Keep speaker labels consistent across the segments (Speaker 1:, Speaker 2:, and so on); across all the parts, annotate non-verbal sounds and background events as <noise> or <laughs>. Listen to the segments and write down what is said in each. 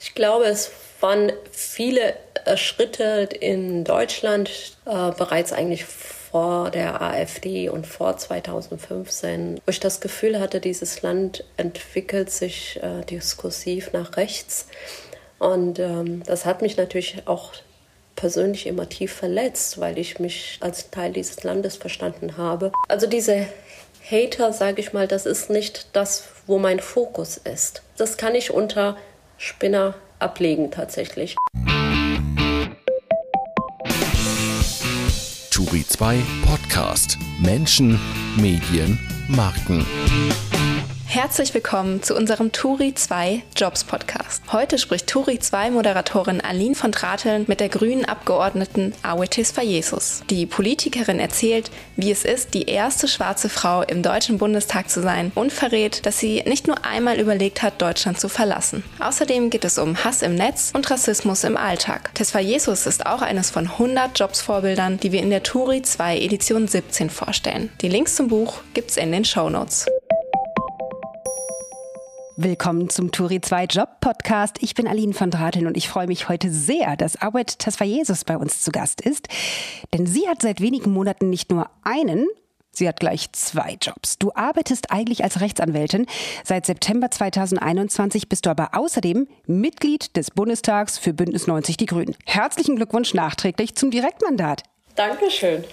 Speaker 1: Ich glaube, es waren viele äh, Schritte in Deutschland äh, bereits eigentlich vor der AfD und vor 2015, wo ich das Gefühl hatte, dieses Land entwickelt sich äh, diskursiv nach rechts. Und ähm, das hat mich natürlich auch persönlich immer tief verletzt, weil ich mich als Teil dieses Landes verstanden habe. Also diese Hater, sage ich mal, das ist nicht das, wo mein Fokus ist. Das kann ich unter Spinner ablegen tatsächlich.
Speaker 2: Turi 2 Podcast Menschen, Medien, Marken.
Speaker 3: Herzlich willkommen zu unserem Turi 2 Jobs Podcast. Heute spricht Turi 2 Moderatorin Aline von Drateln mit der grünen Abgeordneten Awetis Fayesus. Die Politikerin erzählt, wie es ist, die erste schwarze Frau im Deutschen Bundestag zu sein und verrät, dass sie nicht nur einmal überlegt hat, Deutschland zu verlassen. Außerdem geht es um Hass im Netz und Rassismus im Alltag. Tesfa Jesus ist auch eines von 100 Jobs-Vorbildern, die wir in der Turi 2 Edition 17 vorstellen. Die Links zum Buch gibt's in den Show Notes.
Speaker 4: Willkommen zum Turi 2 Job Podcast. Ich bin Aline von Drateln und ich freue mich heute sehr, dass Awet Tasfayesus bei uns zu Gast ist. Denn sie hat seit wenigen Monaten nicht nur einen, Sie hat gleich zwei Jobs. Du arbeitest eigentlich als Rechtsanwältin. Seit September 2021 bist du aber außerdem Mitglied des Bundestags für Bündnis 90 Die Grünen. Herzlichen Glückwunsch nachträglich zum Direktmandat.
Speaker 1: Dankeschön.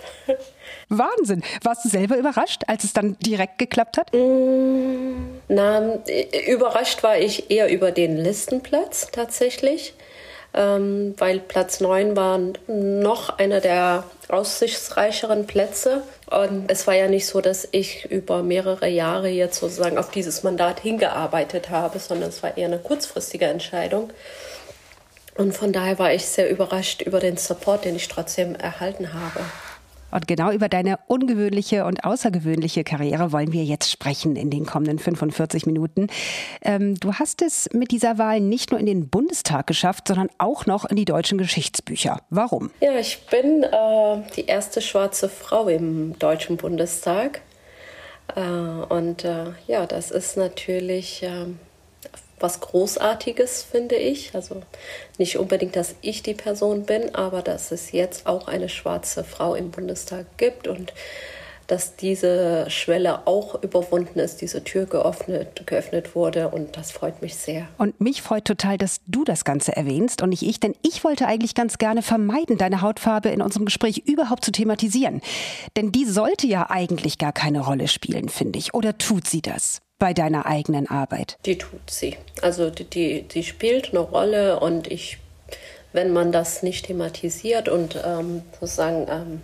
Speaker 4: Wahnsinn. Warst du selber überrascht, als es dann direkt geklappt hat?
Speaker 1: Mm, na, überrascht war ich eher über den Listenplatz tatsächlich, ähm, weil Platz 9 war noch einer der aussichtsreicheren Plätze. Und es war ja nicht so, dass ich über mehrere Jahre jetzt sozusagen auf dieses Mandat hingearbeitet habe, sondern es war eher eine kurzfristige Entscheidung. Und von daher war ich sehr überrascht über den Support, den ich trotzdem erhalten habe.
Speaker 4: Und genau über deine ungewöhnliche und außergewöhnliche Karriere wollen wir jetzt sprechen in den kommenden 45 Minuten. Ähm, du hast es mit dieser Wahl nicht nur in den Bundestag geschafft, sondern auch noch in die deutschen Geschichtsbücher. Warum?
Speaker 1: Ja, ich bin äh, die erste schwarze Frau im Deutschen Bundestag. Äh, und äh, ja, das ist natürlich ähm, was Großartiges, finde ich. Also nicht unbedingt, dass ich die Person bin, aber dass es jetzt auch eine schwarze Frau im Bundestag gibt und dass diese Schwelle auch überwunden ist, diese Tür geöffnet, geöffnet wurde und das freut mich sehr.
Speaker 4: Und mich freut total, dass du das Ganze erwähnst und nicht ich, denn ich wollte eigentlich ganz gerne vermeiden, deine Hautfarbe in unserem Gespräch überhaupt zu thematisieren. Denn die sollte ja eigentlich gar keine Rolle spielen, finde ich. Oder tut sie das? Bei deiner eigenen Arbeit?
Speaker 1: Die tut sie. Also die, die, die spielt eine Rolle und ich, wenn man das nicht thematisiert und ähm, sozusagen ähm,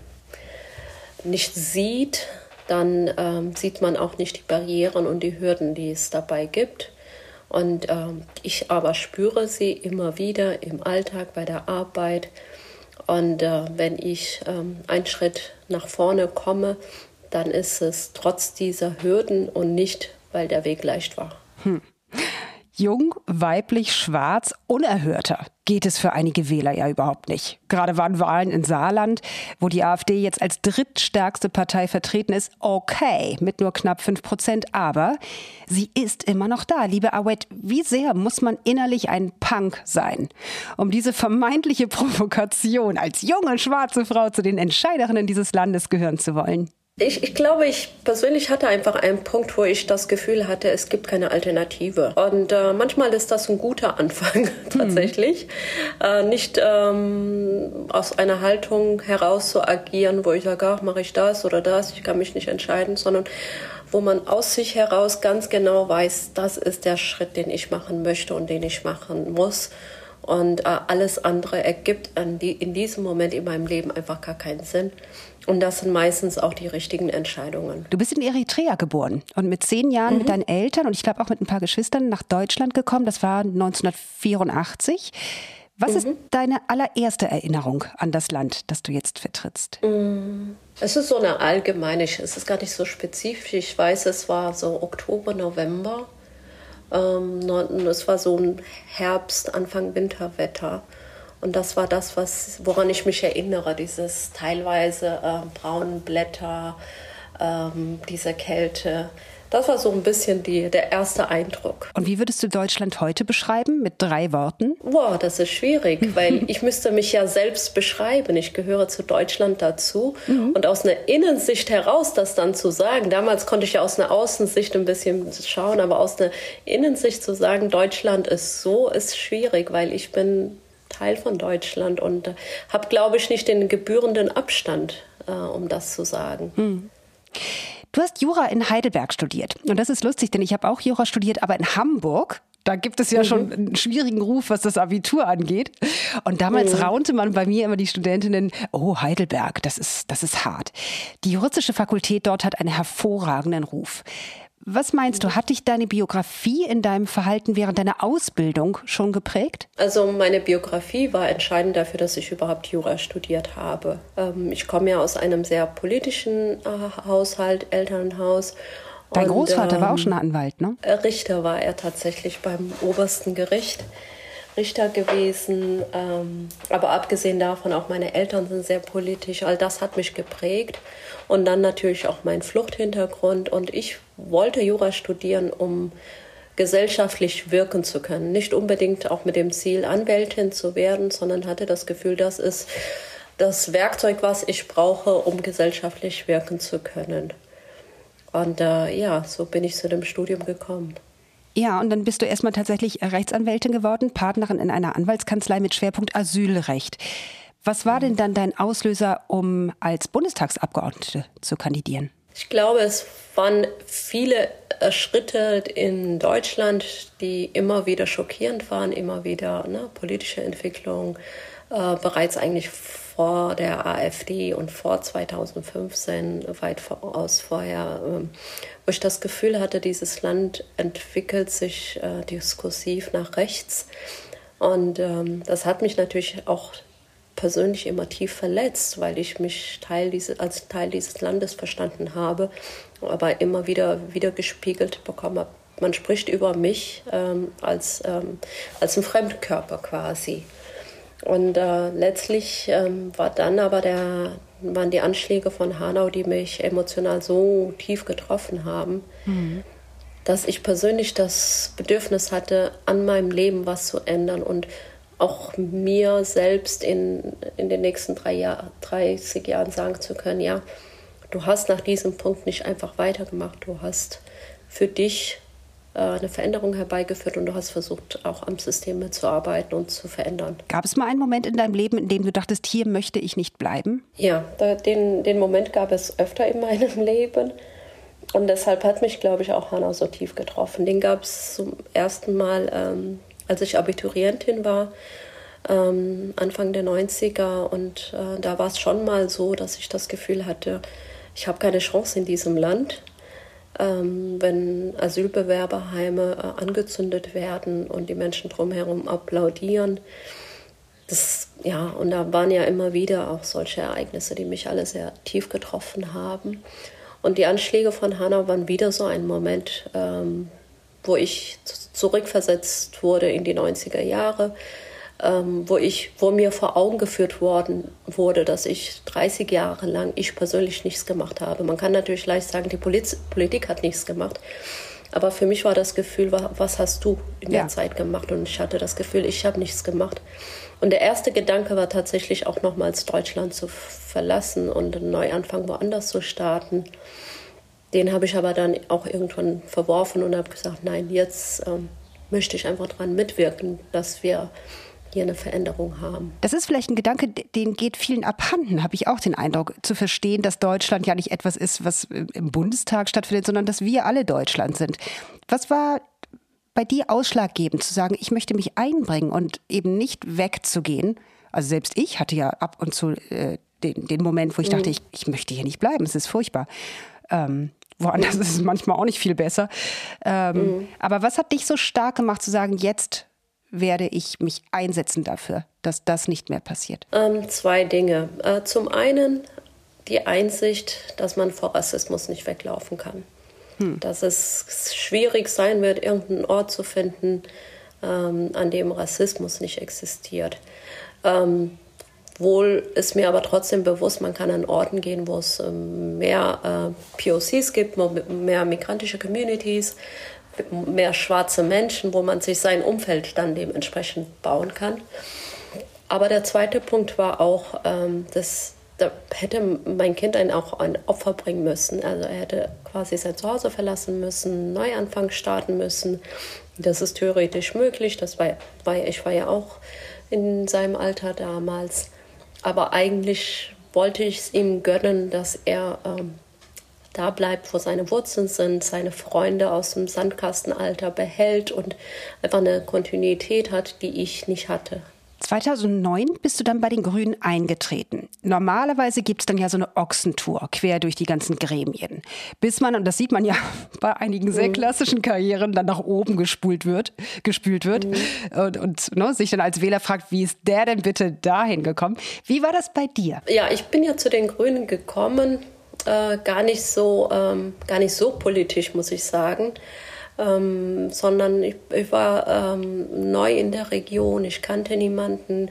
Speaker 1: nicht sieht, dann ähm, sieht man auch nicht die Barrieren und die Hürden, die es dabei gibt. Und ähm, ich aber spüre sie immer wieder im Alltag, bei der Arbeit. Und äh, wenn ich ähm, einen Schritt nach vorne komme, dann ist es trotz dieser Hürden und nicht weil der Weg leicht war. Hm.
Speaker 4: Jung, weiblich, schwarz, unerhörter geht es für einige Wähler ja überhaupt nicht. Gerade waren Wahlen in Saarland, wo die AfD jetzt als drittstärkste Partei vertreten ist, okay, mit nur knapp fünf Prozent, aber sie ist immer noch da. Liebe Awet, wie sehr muss man innerlich ein Punk sein, um diese vermeintliche Provokation als junge schwarze Frau zu den Entscheiderinnen dieses Landes gehören zu wollen?
Speaker 1: Ich, ich glaube, ich persönlich hatte einfach einen Punkt, wo ich das Gefühl hatte, es gibt keine Alternative. Und äh, manchmal ist das ein guter Anfang <laughs> tatsächlich. Hm. Äh, nicht ähm, aus einer Haltung heraus zu agieren, wo ich sage, ach, mache ich das oder das, ich kann mich nicht entscheiden, sondern wo man aus sich heraus ganz genau weiß, das ist der Schritt, den ich machen möchte und den ich machen muss. Und äh, alles andere ergibt die, in diesem Moment in meinem Leben einfach gar keinen Sinn. Und das sind meistens auch die richtigen Entscheidungen.
Speaker 4: Du bist in Eritrea geboren und mit zehn Jahren mhm. mit deinen Eltern und ich glaube auch mit ein paar Geschwistern nach Deutschland gekommen. Das war 1984. Was mhm. ist deine allererste Erinnerung an das Land, das du jetzt vertrittst?
Speaker 1: Mhm. Es ist so eine allgemeine, es ist gar nicht so spezifisch. Ich weiß, es war so Oktober, November. Ähm, es war so ein Herbst, Anfang Winterwetter. Und das war das, was, woran ich mich erinnere, dieses teilweise äh, braunen Blätter, ähm, diese Kälte, Das war so ein bisschen die, der erste Eindruck.
Speaker 4: Und wie würdest du Deutschland heute beschreiben mit drei Worten?
Speaker 1: Boah, das ist schwierig, <laughs> weil ich müsste mich ja selbst beschreiben. Ich gehöre zu Deutschland dazu. Mhm. Und aus einer Innensicht heraus das dann zu sagen, damals konnte ich ja aus einer Außensicht ein bisschen schauen, aber aus einer Innensicht zu sagen, Deutschland ist so, ist schwierig, weil ich bin Teil von Deutschland und äh, habe, glaube ich, nicht den gebührenden Abstand, äh, um das zu sagen. Mhm.
Speaker 4: Du hast Jura in Heidelberg studiert. Und das ist lustig, denn ich habe auch Jura studiert, aber in Hamburg. Da gibt es ja mhm. schon einen schwierigen Ruf, was das Abitur angeht. Und damals mhm. raunte man bei mir immer die Studentinnen, oh, Heidelberg, das ist, das ist hart. Die juristische Fakultät dort hat einen hervorragenden Ruf. Was meinst du, hat dich deine Biografie in deinem Verhalten während deiner Ausbildung schon geprägt?
Speaker 1: Also meine Biografie war entscheidend dafür, dass ich überhaupt Jura studiert habe. Ähm, ich komme ja aus einem sehr politischen äh, Haushalt, Elternhaus.
Speaker 4: Dein und, Großvater ähm, war auch schon Anwalt, ne?
Speaker 1: Äh, Richter war er tatsächlich beim obersten Gericht. Richter gewesen. Ähm, aber abgesehen davon, auch meine Eltern sind sehr politisch. All das hat mich geprägt. Und dann natürlich auch mein Fluchthintergrund. Und ich wollte Jura studieren, um gesellschaftlich wirken zu können. Nicht unbedingt auch mit dem Ziel, Anwältin zu werden, sondern hatte das Gefühl, das ist das Werkzeug, was ich brauche, um gesellschaftlich wirken zu können. Und äh, ja, so bin ich zu dem Studium gekommen.
Speaker 4: Ja, und dann bist du erstmal tatsächlich Rechtsanwältin geworden, Partnerin in einer Anwaltskanzlei mit Schwerpunkt Asylrecht. Was war denn dann dein Auslöser, um als Bundestagsabgeordnete zu kandidieren?
Speaker 1: Ich glaube, es waren viele äh, Schritte in Deutschland, die immer wieder schockierend waren, immer wieder ne, politische Entwicklung, äh, bereits eigentlich vor der AfD und vor 2015, weit voraus vorher, äh, wo ich das Gefühl hatte, dieses Land entwickelt sich äh, diskursiv nach rechts. Und ähm, das hat mich natürlich auch persönlich immer tief verletzt, weil ich mich Teil diese, als Teil dieses Landes verstanden habe, aber immer wieder wieder gespiegelt bekommen habe. Man spricht über mich ähm, als, ähm, als ein Fremdkörper quasi. Und äh, letztlich ähm, war dann aber der, waren die Anschläge von Hanau, die mich emotional so tief getroffen haben, mhm. dass ich persönlich das Bedürfnis hatte, an meinem Leben was zu ändern und auch mir selbst in, in den nächsten drei Jahr, 30 Jahren sagen zu können, ja, du hast nach diesem Punkt nicht einfach weitergemacht, du hast für dich äh, eine Veränderung herbeigeführt und du hast versucht, auch am System mitzuarbeiten und zu verändern.
Speaker 4: Gab es mal einen Moment in deinem Leben, in dem du dachtest, hier möchte ich nicht bleiben?
Speaker 1: Ja, den, den Moment gab es öfter in <laughs> meinem Leben. Und deshalb hat mich, glaube ich, auch Hanna so tief getroffen. Den gab es zum ersten Mal, ähm, als ich Abiturientin war, ähm, Anfang der 90er. Und äh, da war es schon mal so, dass ich das Gefühl hatte, ich habe keine Chance in diesem Land ähm, wenn Asylbewerberheime äh, angezündet werden und die Menschen drumherum applaudieren. Das, ja, und da waren ja immer wieder auch solche Ereignisse, die mich alle sehr tief getroffen haben. Und die Anschläge von Hanau waren wieder so ein Moment, ähm, wo ich zurückversetzt wurde in die 90er Jahre ähm, wo ich, wo mir vor Augen geführt worden wurde, dass ich 30 Jahre lang ich persönlich nichts gemacht habe. Man kann natürlich leicht sagen, die Poliz Politik hat nichts gemacht. Aber für mich war das Gefühl, was hast du in der ja. Zeit gemacht? Und ich hatte das Gefühl, ich habe nichts gemacht. Und der erste Gedanke war tatsächlich auch nochmals Deutschland zu verlassen und einen Neuanfang woanders zu starten. Den habe ich aber dann auch irgendwann verworfen und habe gesagt, nein, jetzt ähm, möchte ich einfach daran mitwirken, dass wir hier eine Veränderung haben.
Speaker 4: Das ist vielleicht ein Gedanke, den geht vielen abhanden, habe ich auch den Eindruck, zu verstehen, dass Deutschland ja nicht etwas ist, was im Bundestag stattfindet, sondern dass wir alle Deutschland sind. Was war bei dir ausschlaggebend zu sagen, ich möchte mich einbringen und eben nicht wegzugehen? Also selbst ich hatte ja ab und zu äh, den, den, Moment, wo ich mhm. dachte, ich, ich möchte hier nicht bleiben, es ist furchtbar. Ähm, woanders ist es manchmal auch nicht viel besser. Ähm, mhm. Aber was hat dich so stark gemacht zu sagen, jetzt werde ich mich einsetzen dafür, dass das nicht mehr passiert?
Speaker 1: Ähm, zwei Dinge. Äh, zum einen die Einsicht, dass man vor Rassismus nicht weglaufen kann. Hm. Dass es schwierig sein wird, irgendeinen Ort zu finden, ähm, an dem Rassismus nicht existiert. Ähm, Gleichwohl ist mir aber trotzdem bewusst, man kann an Orten gehen, wo es ähm, mehr äh, POCs gibt, mehr migrantische Communities, mehr schwarze Menschen, wo man sich sein Umfeld dann dementsprechend bauen kann. Aber der zweite Punkt war auch, ähm, dass da hätte mein Kind ein, auch ein Opfer bringen müssen. Also er hätte quasi sein Zuhause verlassen müssen, Neuanfang starten müssen. Das ist theoretisch möglich. Das war, war, ich war ja auch in seinem Alter damals. Aber eigentlich wollte ich es ihm gönnen, dass er ähm, da bleibt, wo seine Wurzeln sind, seine Freunde aus dem Sandkastenalter behält und einfach eine Kontinuität hat, die ich nicht hatte.
Speaker 4: 2009 bist du dann bei den Grünen eingetreten. Normalerweise gibt es dann ja so eine Ochsentour quer durch die ganzen Gremien. Bis man, und das sieht man ja <laughs> bei einigen sehr mhm. klassischen Karrieren, dann nach oben gespult wird, gespült wird mhm. und, und ne, sich dann als Wähler fragt, wie ist der denn bitte dahin gekommen? Wie war das bei dir?
Speaker 1: Ja, ich bin ja zu den Grünen gekommen, äh, gar nicht so, ähm, gar nicht so politisch, muss ich sagen ähm, sondern ich, ich war ähm, neu in der Region, ich kannte niemanden.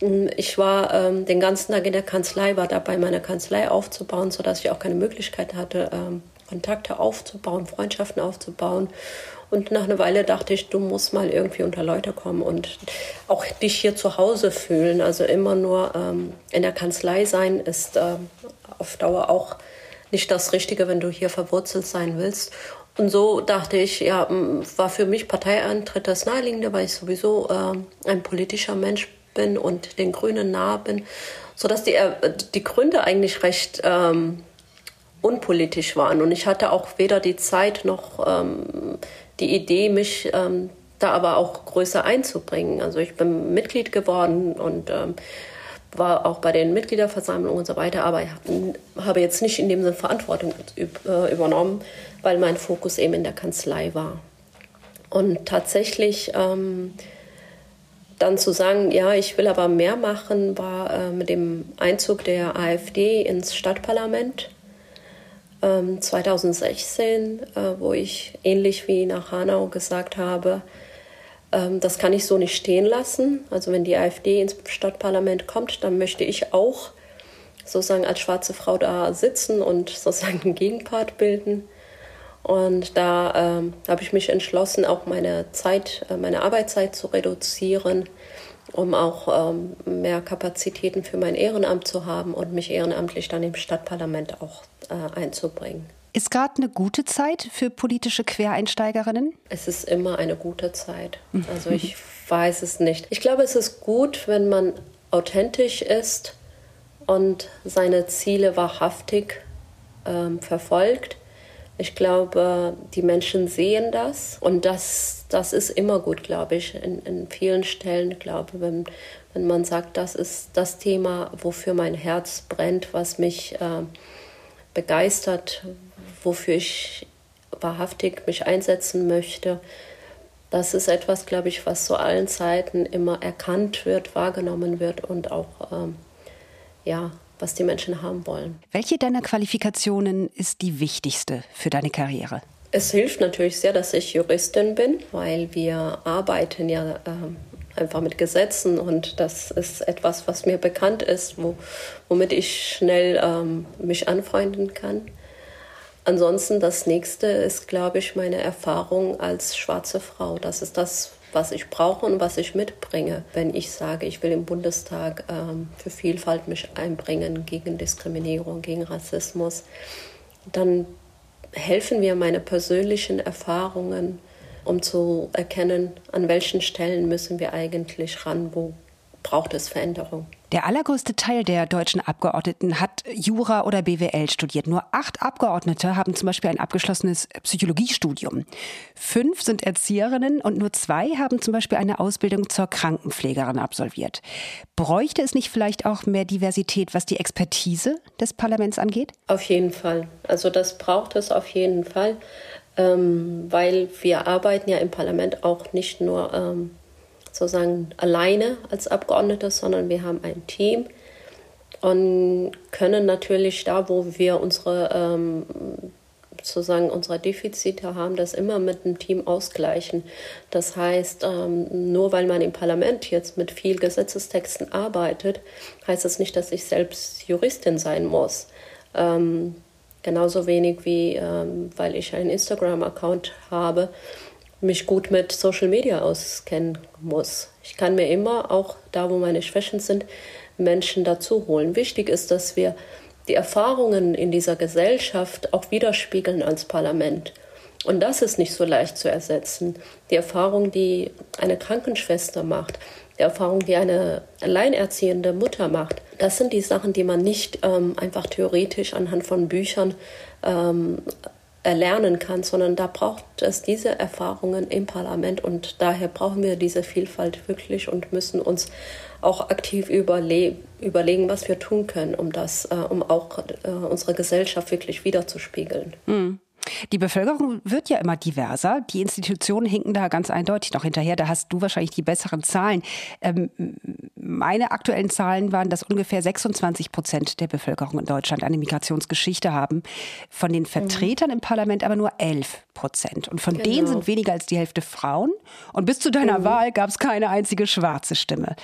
Speaker 1: Mm, ich war ähm, den ganzen Tag in der Kanzlei, war dabei, meine Kanzlei aufzubauen, sodass ich auch keine Möglichkeit hatte, ähm, Kontakte aufzubauen, Freundschaften aufzubauen. Und nach einer Weile dachte ich, du musst mal irgendwie unter Leute kommen und auch dich hier zu Hause fühlen. Also immer nur ähm, in der Kanzlei sein ist ähm, auf Dauer auch nicht das Richtige, wenn du hier verwurzelt sein willst. Und so dachte ich, ja, war für mich Parteieintritt das Naheliegende, weil ich sowieso äh, ein politischer Mensch bin und den Grünen nah bin, sodass die, äh, die Gründe eigentlich recht ähm, unpolitisch waren. Und ich hatte auch weder die Zeit noch ähm, die Idee, mich ähm, da aber auch größer einzubringen. Also ich bin Mitglied geworden und ähm, war auch bei den Mitgliederversammlungen und so weiter, aber habe jetzt nicht in dem Sinne Verantwortung äh, übernommen, weil mein Fokus eben in der Kanzlei war. Und tatsächlich ähm, dann zu sagen, ja, ich will aber mehr machen, war äh, mit dem Einzug der AfD ins Stadtparlament ähm, 2016, äh, wo ich ähnlich wie nach Hanau gesagt habe, ähm, das kann ich so nicht stehen lassen. Also wenn die AfD ins Stadtparlament kommt, dann möchte ich auch sozusagen als schwarze Frau da sitzen und sozusagen einen Gegenpart bilden. Und da ähm, habe ich mich entschlossen, auch meine Zeit, äh, meine Arbeitszeit zu reduzieren, um auch ähm, mehr Kapazitäten für mein Ehrenamt zu haben und mich ehrenamtlich dann im Stadtparlament auch äh, einzubringen.
Speaker 4: Ist gerade eine gute Zeit für politische Quereinsteigerinnen?
Speaker 1: Es ist immer eine gute Zeit. Also ich weiß es nicht. Ich glaube, es ist gut, wenn man authentisch ist und seine Ziele wahrhaftig ähm, verfolgt ich glaube, die Menschen sehen das und das, das ist immer gut, glaube ich. In, in vielen Stellen, glaube ich, wenn, wenn man sagt, das ist das Thema, wofür mein Herz brennt, was mich äh, begeistert, wofür ich wahrhaftig mich einsetzen möchte. Das ist etwas, glaube ich, was zu allen Zeiten immer erkannt wird, wahrgenommen wird und auch ähm, ja, was die Menschen haben wollen.
Speaker 4: Welche deiner Qualifikationen ist die wichtigste für deine Karriere?
Speaker 1: Es hilft natürlich sehr, dass ich Juristin bin, weil wir arbeiten ja äh, einfach mit Gesetzen und das ist etwas, was mir bekannt ist, wo, womit ich schnell ähm, mich anfreunden kann. Ansonsten das nächste ist, glaube ich, meine Erfahrung als schwarze Frau. Das ist das, was ich brauche und was ich mitbringe, wenn ich sage, ich will im Bundestag ähm, für Vielfalt mich einbringen, gegen Diskriminierung, gegen Rassismus, dann helfen mir meine persönlichen Erfahrungen, um zu erkennen, an welchen Stellen müssen wir eigentlich ran, wo braucht es Veränderung.
Speaker 4: Der allergrößte Teil der deutschen Abgeordneten hat Jura oder BWL studiert. Nur acht Abgeordnete haben zum Beispiel ein abgeschlossenes Psychologiestudium. Fünf sind Erzieherinnen und nur zwei haben zum Beispiel eine Ausbildung zur Krankenpflegerin absolviert. Bräuchte es nicht vielleicht auch mehr Diversität, was die Expertise des Parlaments angeht?
Speaker 1: Auf jeden Fall. Also das braucht es auf jeden Fall, ähm, weil wir arbeiten ja im Parlament auch nicht nur ähm, sozusagen alleine als Abgeordnete, sondern wir haben ein Team und können natürlich da, wo wir unsere ähm, sozusagen unsere Defizite haben, das immer mit dem Team ausgleichen. Das heißt, ähm, nur weil man im Parlament jetzt mit viel Gesetzestexten arbeitet, heißt das nicht, dass ich selbst Juristin sein muss. Ähm, genauso wenig wie, ähm, weil ich einen Instagram-Account habe, mich gut mit Social Media auskennen muss. Ich kann mir immer auch da, wo meine Schwächen sind, Menschen dazu holen. Wichtig ist, dass wir die Erfahrungen in dieser Gesellschaft auch widerspiegeln als Parlament. Und das ist nicht so leicht zu ersetzen. Die Erfahrung, die eine Krankenschwester macht, die Erfahrung, die eine alleinerziehende Mutter macht, das sind die Sachen, die man nicht ähm, einfach theoretisch anhand von Büchern ähm, erlernen kann, sondern da braucht es diese Erfahrungen im Parlament und daher brauchen wir diese Vielfalt wirklich und müssen uns auch aktiv überle überlegen, was wir tun können, um das, äh, um auch äh, unsere Gesellschaft wirklich wiederzuspiegeln.
Speaker 4: Mhm. Die Bevölkerung wird ja immer diverser. Die Institutionen hinken da ganz eindeutig noch hinterher. Da hast du wahrscheinlich die besseren Zahlen. Ähm, meine aktuellen Zahlen waren, dass ungefähr 26 Prozent der Bevölkerung in Deutschland eine Migrationsgeschichte haben. Von den Vertretern mhm. im Parlament aber nur 11 Prozent. Und von genau. denen sind weniger als die Hälfte Frauen. Und bis zu deiner mhm. Wahl gab es keine einzige schwarze Stimme.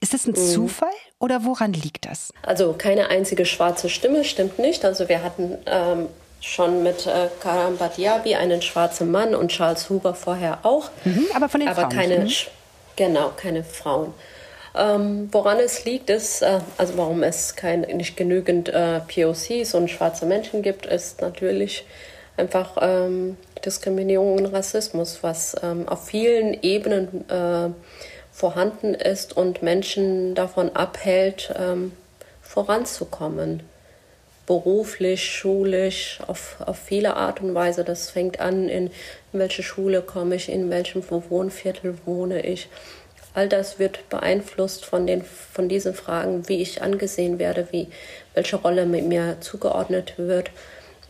Speaker 4: Ist das ein mhm. Zufall oder woran liegt das?
Speaker 1: Also keine einzige schwarze Stimme stimmt nicht. Also wir hatten ähm, schon mit äh, Karam Badiabi, einen schwarzen Mann und Charles Huber vorher auch.
Speaker 4: Mhm, aber von den aber Frauen.
Speaker 1: Keine, mhm. Genau, keine Frauen. Ähm, woran es liegt, ist, äh, also warum es kein, nicht genügend äh, POCs und schwarze Menschen gibt, ist natürlich einfach ähm, Diskriminierung und Rassismus, was ähm, auf vielen Ebenen äh, vorhanden ist und Menschen davon abhält, ähm, voranzukommen beruflich, schulisch, auf, auf viele Art und Weise. Das fängt an, in, welche Schule komme ich, in welchem Wohnviertel wohne ich. All das wird beeinflusst von, den, von diesen Fragen, wie ich angesehen werde, wie, welche Rolle mir zugeordnet wird.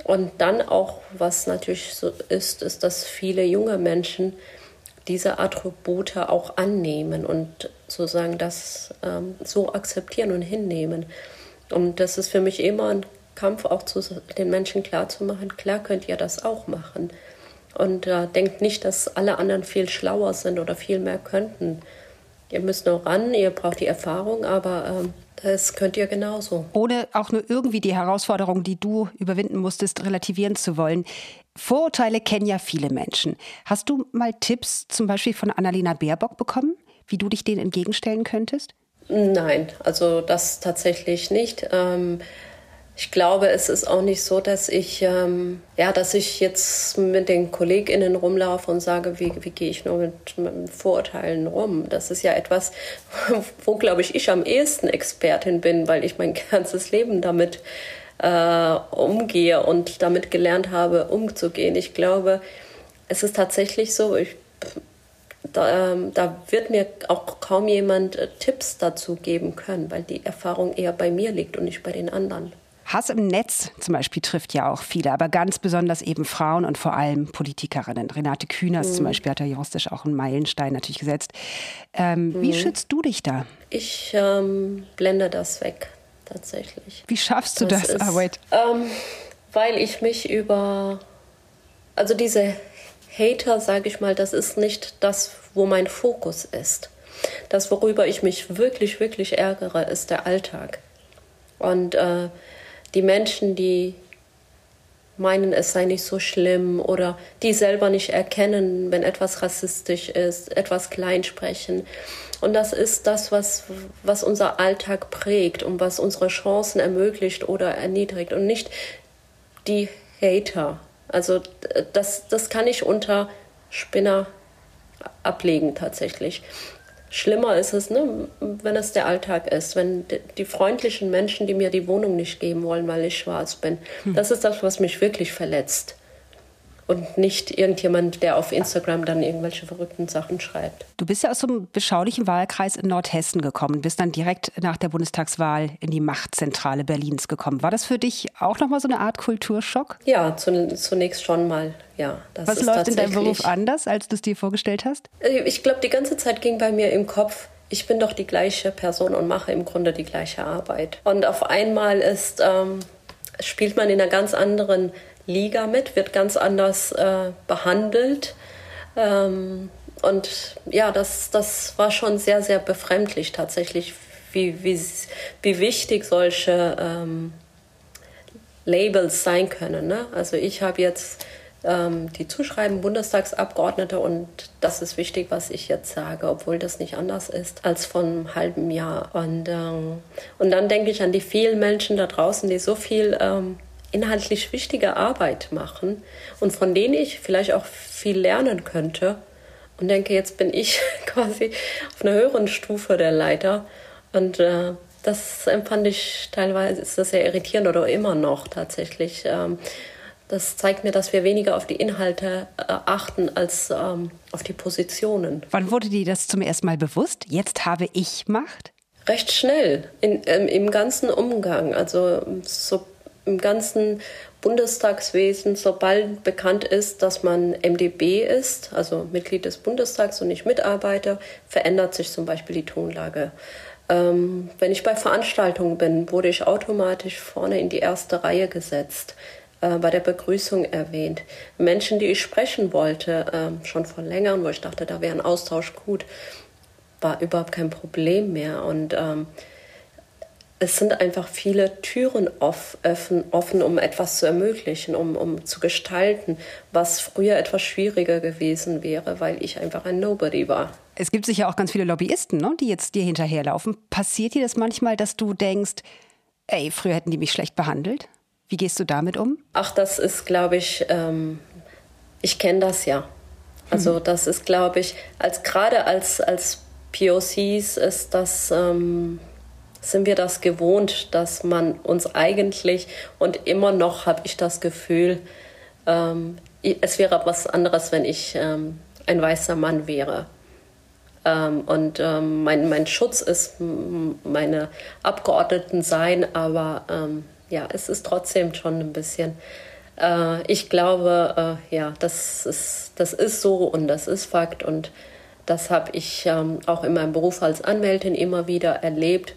Speaker 1: Und dann auch, was natürlich so ist, ist, dass viele junge Menschen diese Attribute auch annehmen und sozusagen das ähm, so akzeptieren und hinnehmen. Und das ist für mich immer ein Kampf auch zu den Menschen klarzumachen, klar könnt ihr das auch machen. Und äh, denkt nicht, dass alle anderen viel schlauer sind oder viel mehr könnten. Ihr müsst nur ran, ihr braucht die Erfahrung, aber ähm, das könnt ihr genauso.
Speaker 4: Ohne auch nur irgendwie die Herausforderung, die du überwinden musstest, relativieren zu wollen. Vorurteile kennen ja viele Menschen. Hast du mal Tipps zum Beispiel von Annalena Baerbock bekommen, wie du dich denen entgegenstellen könntest?
Speaker 1: Nein, also das tatsächlich nicht. Ähm, ich glaube, es ist auch nicht so, dass ich, ähm, ja, dass ich jetzt mit den KollegInnen rumlaufe und sage, wie, wie gehe ich nur mit, mit Vorurteilen rum. Das ist ja etwas, <laughs> wo, glaube ich, ich am ehesten Expertin bin, weil ich mein ganzes Leben damit äh, umgehe und damit gelernt habe, umzugehen. Ich glaube, es ist tatsächlich so, ich, da, ähm, da, wird mir auch kaum jemand äh, Tipps dazu geben können, weil die Erfahrung eher bei mir liegt und nicht bei den anderen.
Speaker 4: Hass im Netz zum Beispiel trifft ja auch viele, aber ganz besonders eben Frauen und vor allem Politikerinnen. Renate Künast mhm. zum Beispiel hat da juristisch auch einen Meilenstein natürlich gesetzt. Ähm, mhm. Wie schützt du dich da?
Speaker 1: Ich ähm, blende das weg, tatsächlich.
Speaker 4: Wie schaffst du das, das ist, Arbeit?
Speaker 1: Ähm, weil ich mich über, also diese Hater, sage ich mal, das ist nicht das, wo mein Fokus ist. Das, worüber ich mich wirklich, wirklich ärgere, ist der Alltag. Und äh, die Menschen, die meinen, es sei nicht so schlimm oder die selber nicht erkennen, wenn etwas rassistisch ist, etwas kleinsprechen. Und das ist das, was, was unser Alltag prägt und was unsere Chancen ermöglicht oder erniedrigt und nicht die Hater. Also das, das kann ich unter Spinner ablegen tatsächlich. Schlimmer ist es, ne, wenn es der Alltag ist, wenn die, freundlichen Menschen, die mir die Wohnung nicht geben wollen, weil ich schwarz bin. Hm. Das ist das, was mich wirklich verletzt und nicht irgendjemand, der auf Instagram dann irgendwelche verrückten Sachen schreibt.
Speaker 4: Du bist ja aus so einem beschaulichen Wahlkreis in Nordhessen gekommen, bist dann direkt nach der Bundestagswahl in die Machtzentrale Berlins gekommen. War das für dich auch nochmal so eine Art Kulturschock?
Speaker 1: Ja, zunächst schon mal, ja.
Speaker 4: Was läuft in deinem Beruf anders, als du es dir vorgestellt hast?
Speaker 1: Äh, ich glaube, die ganze Zeit ging bei mir im Kopf, ich bin doch die gleiche Person und mache im Grunde die gleiche Arbeit. Und auf einmal ist, ähm, spielt man in einer ganz anderen Liga mit, wird ganz anders äh, behandelt. Ähm, und ja, das, das war schon sehr, sehr befremdlich tatsächlich, wie, wie, wie wichtig solche ähm, Labels sein können. Ne? Also ich habe jetzt ähm, die zuschreiben, Bundestagsabgeordnete, und das ist wichtig, was ich jetzt sage, obwohl das nicht anders ist als vor einem halben Jahr. Und, ähm, und dann denke ich an die vielen Menschen da draußen, die so viel ähm, inhaltlich wichtige Arbeit machen und von denen ich vielleicht auch viel lernen könnte. Und denke, jetzt bin ich <laughs> quasi auf einer höheren Stufe der Leiter. Und äh, das empfand ich teilweise, ist das sehr irritierend oder immer noch tatsächlich. Ähm, das zeigt mir, dass wir weniger auf die Inhalte äh, achten als ähm, auf die Positionen.
Speaker 4: Wann wurde dir das zum ersten Mal bewusst? Jetzt habe ich Macht?
Speaker 1: Recht schnell in, ähm, im ganzen Umgang. Also so im ganzen Bundestagswesen, sobald bekannt ist, dass man MdB ist, also Mitglied des Bundestags und nicht Mitarbeiter, verändert sich zum Beispiel die Tonlage. Ähm, wenn ich bei Veranstaltungen bin, wurde ich automatisch vorne in die erste Reihe gesetzt äh, bei der Begrüßung erwähnt. Menschen, die ich sprechen wollte, äh, schon vor längerem, wo ich dachte, da wäre ein Austausch gut, war überhaupt kein Problem mehr. Und ähm, es sind einfach viele Türen offen, offen, um etwas zu ermöglichen, um, um zu gestalten, was früher etwas schwieriger gewesen wäre, weil ich einfach ein Nobody war.
Speaker 4: Es gibt sicher auch ganz viele Lobbyisten, ne, die jetzt dir hinterherlaufen. Passiert dir das manchmal, dass du denkst, ey, früher hätten die mich schlecht behandelt? Wie gehst du damit um?
Speaker 1: Ach, das ist, glaube ich, ähm, ich kenne das ja. Also mhm. das ist, glaube ich, als gerade als als POCs ist das ähm, sind wir das gewohnt, dass man uns eigentlich und immer noch habe ich das Gefühl, ähm, es wäre was anderes, wenn ich ähm, ein weißer Mann wäre. Ähm, und ähm, mein, mein Schutz ist meine Abgeordneten sein, aber ähm, ja, es ist trotzdem schon ein bisschen. Äh, ich glaube, äh, ja, das ist, das ist so und das ist Fakt und das habe ich ähm, auch in meinem Beruf als Anwältin immer wieder erlebt,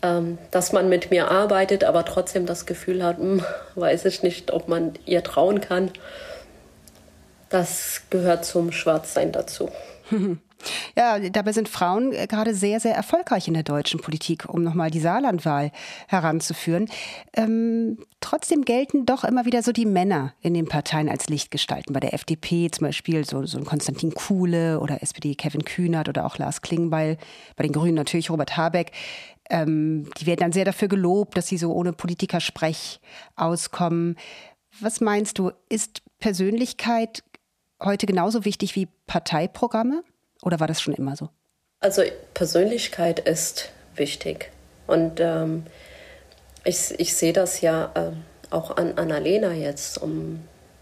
Speaker 1: dass man mit mir arbeitet, aber trotzdem das Gefühl hat, hm, weiß ich nicht, ob man ihr trauen kann. Das gehört zum Schwarzsein dazu. <laughs>
Speaker 4: Ja, dabei sind Frauen äh, gerade sehr, sehr erfolgreich in der deutschen Politik, um nochmal die Saarlandwahl heranzuführen. Ähm, trotzdem gelten doch immer wieder so die Männer in den Parteien als Lichtgestalten. Bei der FDP zum Beispiel so, so ein Konstantin Kuhle oder SPD Kevin Kühnert oder auch Lars Klingbeil. Bei den Grünen natürlich Robert Habeck. Ähm, die werden dann sehr dafür gelobt, dass sie so ohne Politikersprech auskommen. Was meinst du, ist Persönlichkeit heute genauso wichtig wie Parteiprogramme? Oder war das schon immer so?
Speaker 1: Also Persönlichkeit ist wichtig. Und ähm, ich, ich sehe das ja äh, auch an Annalena jetzt. Um,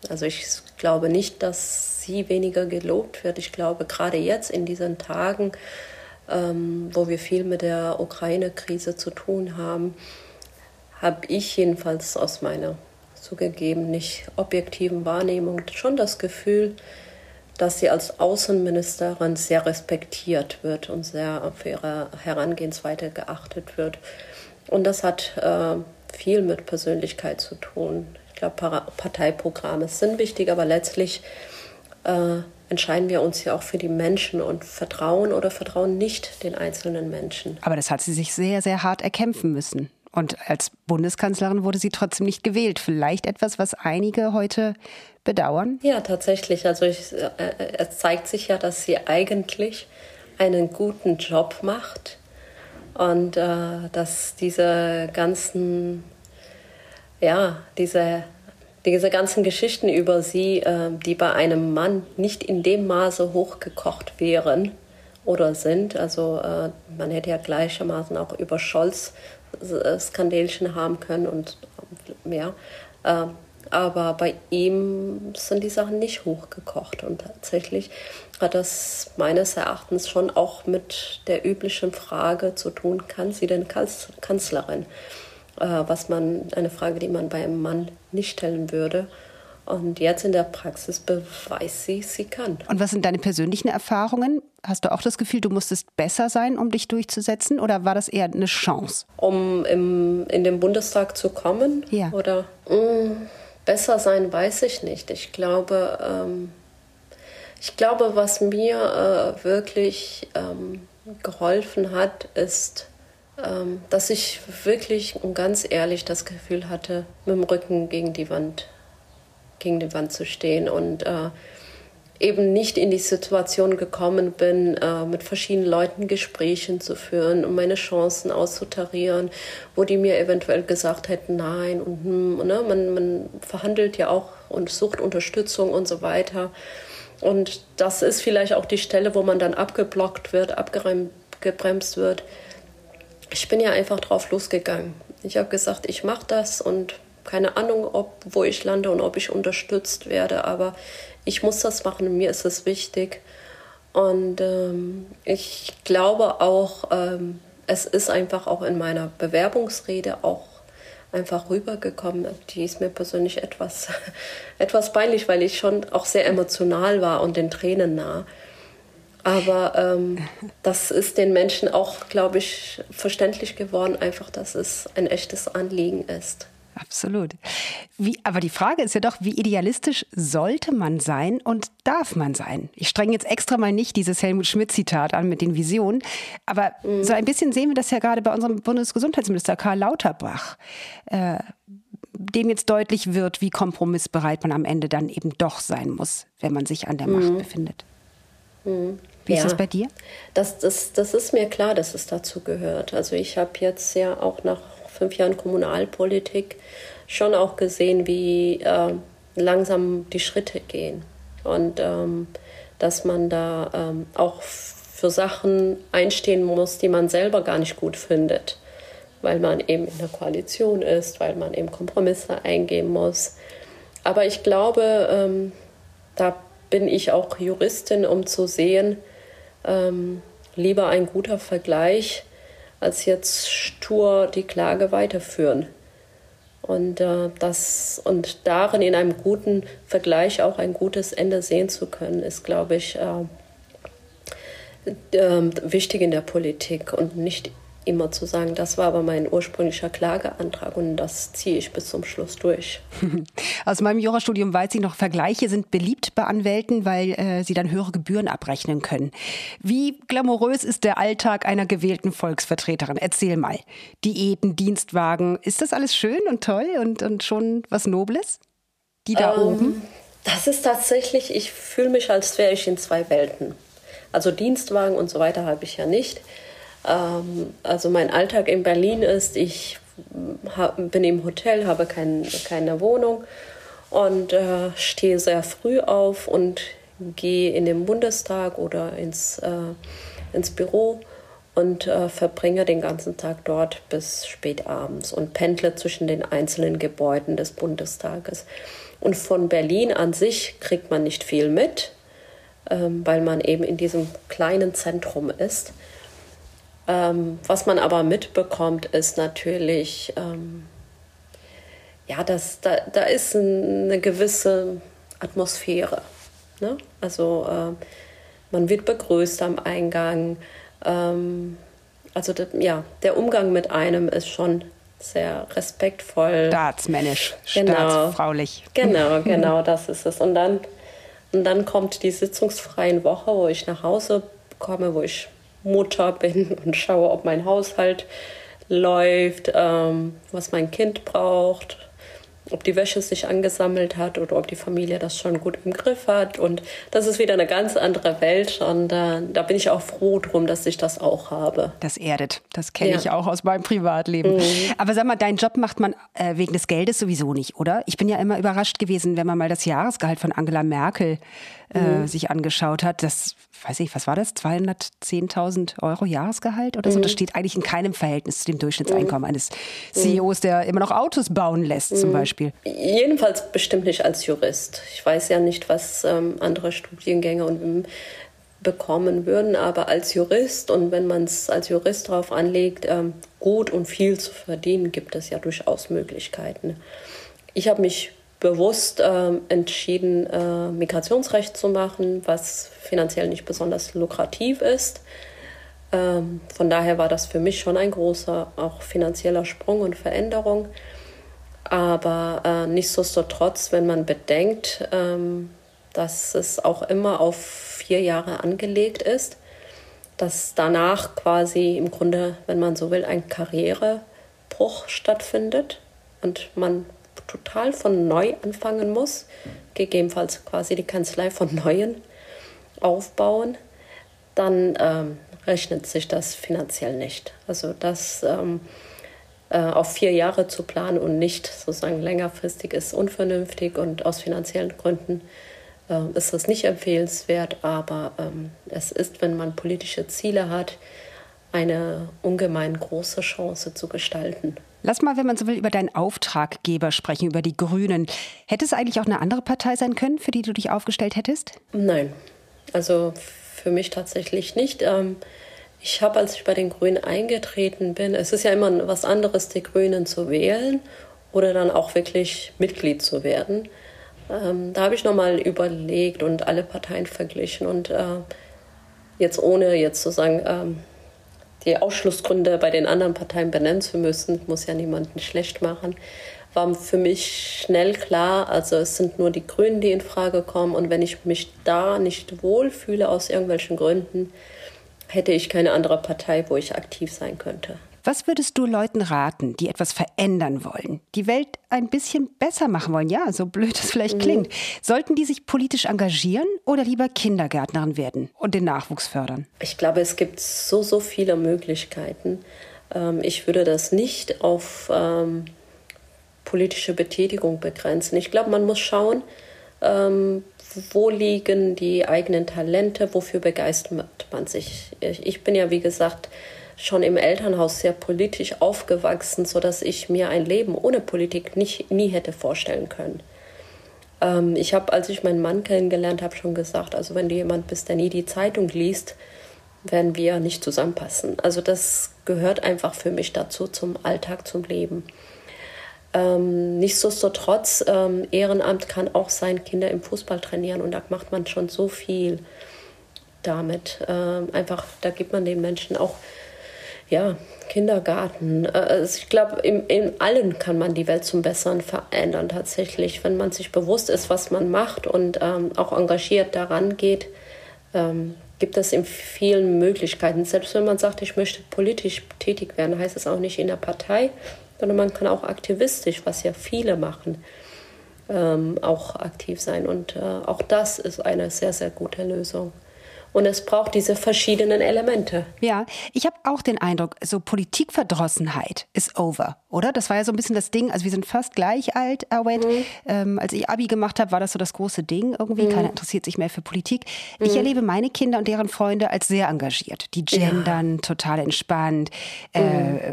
Speaker 1: also ich glaube nicht, dass sie weniger gelobt wird. Ich glaube, gerade jetzt in diesen Tagen, ähm, wo wir viel mit der Ukraine-Krise zu tun haben, habe ich jedenfalls aus meiner zugegeben nicht objektiven Wahrnehmung schon das Gefühl, dass sie als Außenministerin sehr respektiert wird und sehr für ihre Herangehensweise geachtet wird. Und das hat äh, viel mit Persönlichkeit zu tun. Ich glaube, Parteiprogramme sind wichtig, aber letztlich äh, entscheiden wir uns ja auch für die Menschen und vertrauen oder vertrauen nicht den einzelnen Menschen.
Speaker 4: Aber das hat sie sich sehr, sehr hart erkämpfen müssen. Und als Bundeskanzlerin wurde sie trotzdem nicht gewählt. Vielleicht etwas, was einige heute bedauern?
Speaker 1: Ja, tatsächlich. Also ich, äh, es zeigt sich ja, dass sie eigentlich einen guten Job macht und äh, dass diese ganzen, ja, diese, diese ganzen Geschichten über sie, äh, die bei einem Mann nicht in dem Maße hochgekocht wären oder sind. Also äh, man hätte ja gleichermaßen auch über Scholz äh, Skandälchen haben können und mehr. Ähm, aber bei ihm sind die Sachen nicht hochgekocht. Und tatsächlich hat das meines Erachtens schon auch mit der üblichen Frage zu tun, kann sie denn Kanzlerin? Äh, was man, eine Frage, die man bei einem Mann nicht stellen würde. Und jetzt in der Praxis beweist sie, sie kann.
Speaker 4: Und was sind deine persönlichen Erfahrungen? Hast du auch das Gefühl, du musstest besser sein, um dich durchzusetzen? Oder war das eher eine Chance?
Speaker 1: Um im, in den Bundestag zu kommen?
Speaker 4: Ja.
Speaker 1: Oder? Mh, mm, besser sein, weiß ich nicht. Ich glaube, ähm, ich glaube, was mir äh, wirklich ähm, geholfen hat, ist, dass ich wirklich und ganz ehrlich das Gefühl hatte, mit dem Rücken gegen die Wand, gegen die Wand zu stehen und äh, eben nicht in die Situation gekommen bin, äh, mit verschiedenen Leuten Gesprächen zu führen, um meine Chancen auszutarieren, wo die mir eventuell gesagt hätten, nein und hm, ne, man, man verhandelt ja auch und sucht Unterstützung und so weiter. Und das ist vielleicht auch die Stelle, wo man dann abgeblockt wird, abgebremst wird. Ich bin ja einfach drauf losgegangen. Ich habe gesagt, ich mache das und keine Ahnung, ob wo ich lande und ob ich unterstützt werde, aber ich muss das machen, mir ist es wichtig. Und ähm, ich glaube auch, ähm, es ist einfach auch in meiner Bewerbungsrede auch einfach rübergekommen. Die ist mir persönlich etwas, <laughs> etwas peinlich, weil ich schon auch sehr emotional war und den Tränen nah. Aber ähm, das ist den Menschen auch, glaube ich, verständlich geworden, einfach, dass es ein echtes Anliegen ist.
Speaker 4: Absolut. Wie, aber die Frage ist ja doch, wie idealistisch sollte man sein und darf man sein? Ich strenge jetzt extra mal nicht dieses Helmut Schmidt-Zitat an mit den Visionen, aber mhm. so ein bisschen sehen wir das ja gerade bei unserem Bundesgesundheitsminister Karl Lauterbach, äh, dem jetzt deutlich wird, wie kompromissbereit man am Ende dann eben doch sein muss, wenn man sich an der Macht mhm. befindet. Mhm. Wie ja, ist das bei dir?
Speaker 1: Das, das, das ist mir klar, dass es dazu gehört. Also ich habe jetzt ja auch nach fünf Jahren Kommunalpolitik schon auch gesehen, wie äh, langsam die Schritte gehen. Und ähm, dass man da ähm, auch für Sachen einstehen muss, die man selber gar nicht gut findet, weil man eben in der Koalition ist, weil man eben Kompromisse eingehen muss. Aber ich glaube, ähm, da bin ich auch Juristin, um zu sehen, ähm, lieber ein guter Vergleich als jetzt stur die Klage weiterführen. Und, äh, das, und darin in einem guten Vergleich auch ein gutes Ende sehen zu können, ist, glaube ich, äh, äh, wichtig in der Politik und nicht immer zu sagen, das war aber mein ursprünglicher Klageantrag und das ziehe ich bis zum Schluss durch. <laughs>
Speaker 4: Aus meinem Jurastudium weiß ich noch, Vergleiche sind beliebt bei Anwälten, weil äh, sie dann höhere Gebühren abrechnen können. Wie glamourös ist der Alltag einer gewählten Volksvertreterin? Erzähl mal. Diäten, Dienstwagen, ist das alles schön und toll und, und schon was Nobles? Die da ähm, oben?
Speaker 1: Das ist tatsächlich, ich fühle mich, als wäre ich in zwei Welten. Also Dienstwagen und so weiter habe ich ja nicht. Ähm, also mein Alltag in Berlin ist, ich bin im Hotel, habe kein, keine Wohnung und äh, stehe sehr früh auf und gehe in den Bundestag oder ins, äh, ins Büro und äh, verbringe den ganzen Tag dort bis spät abends und pendle zwischen den einzelnen Gebäuden des Bundestages. Und von Berlin an sich kriegt man nicht viel mit, ähm, weil man eben in diesem kleinen Zentrum ist. Ähm, was man aber mitbekommt, ist natürlich, ähm, ja, das, da, da ist eine gewisse Atmosphäre. Ne? Also äh, man wird begrüßt am Eingang. Ähm, also ja, der Umgang mit einem ist schon sehr respektvoll.
Speaker 4: Staatsmännisch, genau. staatsfraulich.
Speaker 1: Genau, <laughs> genau, das ist es. Und dann, und dann kommt die sitzungsfreien Woche, wo ich nach Hause komme, wo ich Mutter bin <laughs> und schaue, ob mein Haushalt läuft, ähm, was mein Kind braucht, ob die Wäsche sich angesammelt hat oder ob die Familie das schon gut im Griff hat. Und das ist wieder eine ganz andere Welt. Und äh, da bin ich auch froh drum, dass ich das auch habe.
Speaker 4: Das erdet. Das kenne ja. ich auch aus meinem Privatleben. Mhm. Aber sag mal, deinen Job macht man äh, wegen des Geldes sowieso nicht, oder? Ich bin ja immer überrascht gewesen, wenn man mal das Jahresgehalt von Angela Merkel äh, mhm. sich angeschaut hat. Das, weiß ich, was war das? 210.000 Euro Jahresgehalt oder so? Mhm. Das steht eigentlich in keinem Verhältnis zu dem Durchschnittseinkommen mhm. eines CEOs, der immer noch Autos bauen lässt, zum mhm. Beispiel.
Speaker 1: Jedenfalls bestimmt nicht als Jurist. Ich weiß ja nicht, was ähm, andere Studiengänge und ähm, bekommen würden, aber als Jurist und wenn man es als Jurist darauf anlegt, ähm, gut und viel zu verdienen, gibt es ja durchaus Möglichkeiten. Ich habe mich bewusst äh, entschieden, äh, Migrationsrecht zu machen, was finanziell nicht besonders lukrativ ist. Ähm, von daher war das für mich schon ein großer, auch finanzieller Sprung und Veränderung. Aber äh, nichtsdestotrotz, wenn man bedenkt, ähm, dass es auch immer auf vier Jahre angelegt ist, dass danach quasi im Grunde, wenn man so will, ein Karrierebruch stattfindet und man total von neu anfangen muss, gegebenenfalls quasi die Kanzlei von Neuen aufbauen, dann ähm, rechnet sich das finanziell nicht. Also das ähm, äh, auf vier Jahre zu planen und nicht sozusagen längerfristig ist unvernünftig und aus finanziellen Gründen äh, ist das nicht empfehlenswert. Aber ähm, es ist, wenn man politische Ziele hat, eine ungemein große Chance zu gestalten.
Speaker 4: Lass mal, wenn man so will, über deinen Auftraggeber sprechen, über die Grünen. Hätte es eigentlich auch eine andere Partei sein können, für die du dich aufgestellt hättest?
Speaker 1: Nein, also für mich tatsächlich nicht. Ähm, ich habe, als ich bei den Grünen eingetreten bin, es ist ja immer was anderes, die Grünen zu wählen oder dann auch wirklich Mitglied zu werden. Ähm, da habe ich nochmal überlegt und alle Parteien verglichen und äh, jetzt ohne jetzt zu sagen, ähm, die Ausschlussgründe bei den anderen Parteien benennen zu müssen, muss ja niemanden schlecht machen, war für mich schnell klar, also es sind nur die Grünen, die in Frage kommen und wenn ich mich da nicht wohlfühle aus irgendwelchen Gründen, hätte ich keine andere Partei, wo ich aktiv sein könnte.
Speaker 4: Was würdest du Leuten raten, die etwas verändern wollen, die Welt ein bisschen besser machen wollen? Ja, so blöd es vielleicht mhm. klingt. Sollten die sich politisch engagieren oder lieber Kindergärtnerin werden und den Nachwuchs fördern?
Speaker 1: Ich glaube, es gibt so, so viele Möglichkeiten. Ähm, ich würde das nicht auf ähm, politische Betätigung begrenzen. Ich glaube, man muss schauen, ähm, wo liegen die eigenen Talente, wofür begeistert man sich. Ich bin ja, wie gesagt, schon im Elternhaus sehr politisch aufgewachsen, sodass ich mir ein Leben ohne Politik nicht, nie hätte vorstellen können. Ähm, ich habe, als ich meinen Mann kennengelernt habe, schon gesagt, also wenn du jemand bist, der nie die Zeitung liest, werden wir nicht zusammenpassen. Also das gehört einfach für mich dazu, zum Alltag, zum Leben. Ähm, nichtsdestotrotz, ähm, Ehrenamt kann auch sein, Kinder im Fußball trainieren und da macht man schon so viel damit. Ähm, einfach, da gibt man den Menschen auch ja, Kindergarten. Also ich glaube, in, in allen kann man die Welt zum Besseren verändern tatsächlich, wenn man sich bewusst ist, was man macht und ähm, auch engagiert daran geht. Ähm, gibt es in vielen Möglichkeiten. Selbst wenn man sagt, ich möchte politisch tätig werden, heißt es auch nicht in der Partei, sondern man kann auch aktivistisch, was ja viele machen, ähm, auch aktiv sein. Und äh, auch das ist eine sehr, sehr gute Lösung. Und es braucht diese verschiedenen Elemente.
Speaker 4: Ja, ich habe auch den Eindruck, so Politikverdrossenheit ist over, oder? Das war ja so ein bisschen das Ding. Also wir sind fast gleich alt, Awed. Mhm. Ähm, als ich Abi gemacht habe, war das so das große Ding. Irgendwie mhm. keiner interessiert sich mehr für Politik. Mhm. Ich erlebe meine Kinder und deren Freunde als sehr engagiert. Die gendern, ja. total entspannt, äh,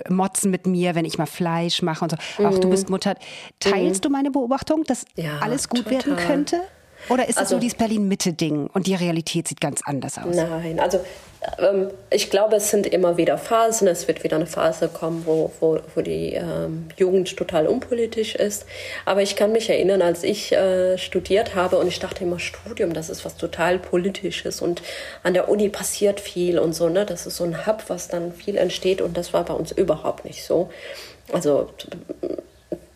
Speaker 4: mhm. motzen mit mir, wenn ich mal Fleisch mache und so. Ach, du mhm. bist Mutter. Teilst mhm. du meine Beobachtung, dass ja, alles gut total. werden könnte? Oder ist es also, so dieses Berlin-Mitte-Ding und die Realität sieht ganz anders aus?
Speaker 1: Nein, also ähm, ich glaube, es sind immer wieder Phasen. Es wird wieder eine Phase kommen, wo, wo, wo die ähm, Jugend total unpolitisch ist. Aber ich kann mich erinnern, als ich äh, studiert habe und ich dachte immer, Studium, das ist was total Politisches und an der Uni passiert viel und so. Ne? Das ist so ein Hub, was dann viel entsteht und das war bei uns überhaupt nicht so. Also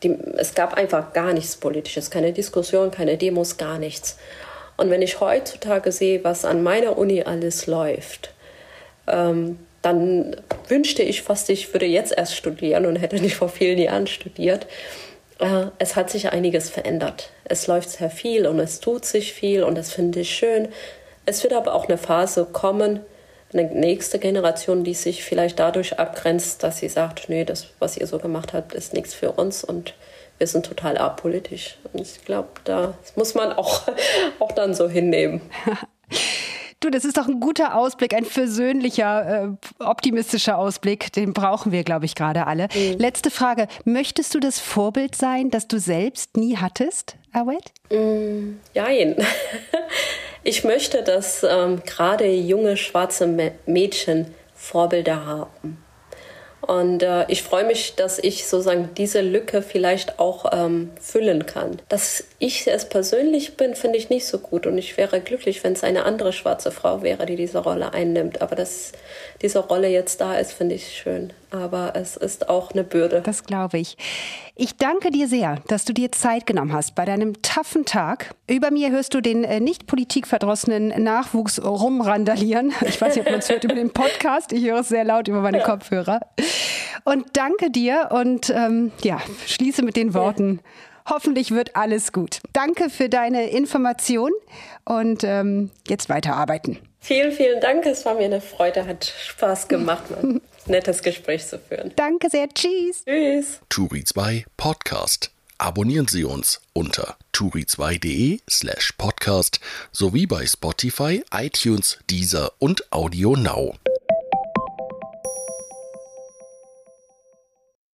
Speaker 1: die, es gab einfach gar nichts Politisches, keine Diskussion, keine Demos, gar nichts. Und wenn ich heutzutage sehe, was an meiner Uni alles läuft, ähm, dann wünschte ich fast, ich würde jetzt erst studieren und hätte nicht vor vielen Jahren studiert. Äh, es hat sich einiges verändert. Es läuft sehr viel und es tut sich viel und das finde ich schön. Es wird aber auch eine Phase kommen, eine nächste Generation, die sich vielleicht dadurch abgrenzt, dass sie sagt, nee, das, was ihr so gemacht habt, ist nichts für uns und wir sind total apolitisch. Und ich glaube, da muss man auch, <laughs> auch dann so hinnehmen. <laughs>
Speaker 4: Du, das ist doch ein guter Ausblick, ein versöhnlicher, äh, optimistischer Ausblick. Den brauchen wir, glaube ich, gerade alle. Mhm. Letzte Frage. Möchtest du das Vorbild sein, das du selbst nie hattest, Awed?
Speaker 1: Mm, jein. <laughs> Ich möchte, dass ähm, gerade junge schwarze Mädchen Vorbilder haben. Und äh, ich freue mich, dass ich sozusagen diese Lücke vielleicht auch ähm, füllen kann. Dass ich es persönlich bin, finde ich nicht so gut. Und ich wäre glücklich, wenn es eine andere schwarze Frau wäre, die diese Rolle einnimmt. Aber dass diese Rolle jetzt da ist, finde ich schön. Aber es ist auch eine Bürde.
Speaker 4: Das glaube ich. Ich danke dir sehr, dass du dir Zeit genommen hast bei deinem taffen Tag. Über mir hörst du den äh, nicht politikverdrossenen Nachwuchs rumrandalieren. <laughs> Ich weiß nicht, ob man es hört über den Podcast. Ich höre es sehr laut über meine. Kopfhörer. Und danke dir und ähm, ja, schließe mit den Worten. Hoffentlich wird alles gut. Danke für deine Information und ähm, jetzt weiterarbeiten.
Speaker 1: Vielen, vielen Dank. Es war mir eine Freude, hat Spaß gemacht, <laughs> nettes Gespräch zu führen.
Speaker 4: Danke sehr. Tschüss.
Speaker 1: Tschüss.
Speaker 2: Turi 2 Podcast. Abonnieren Sie uns unter turi2.de slash podcast sowie bei Spotify, iTunes, Deezer und Audio Now.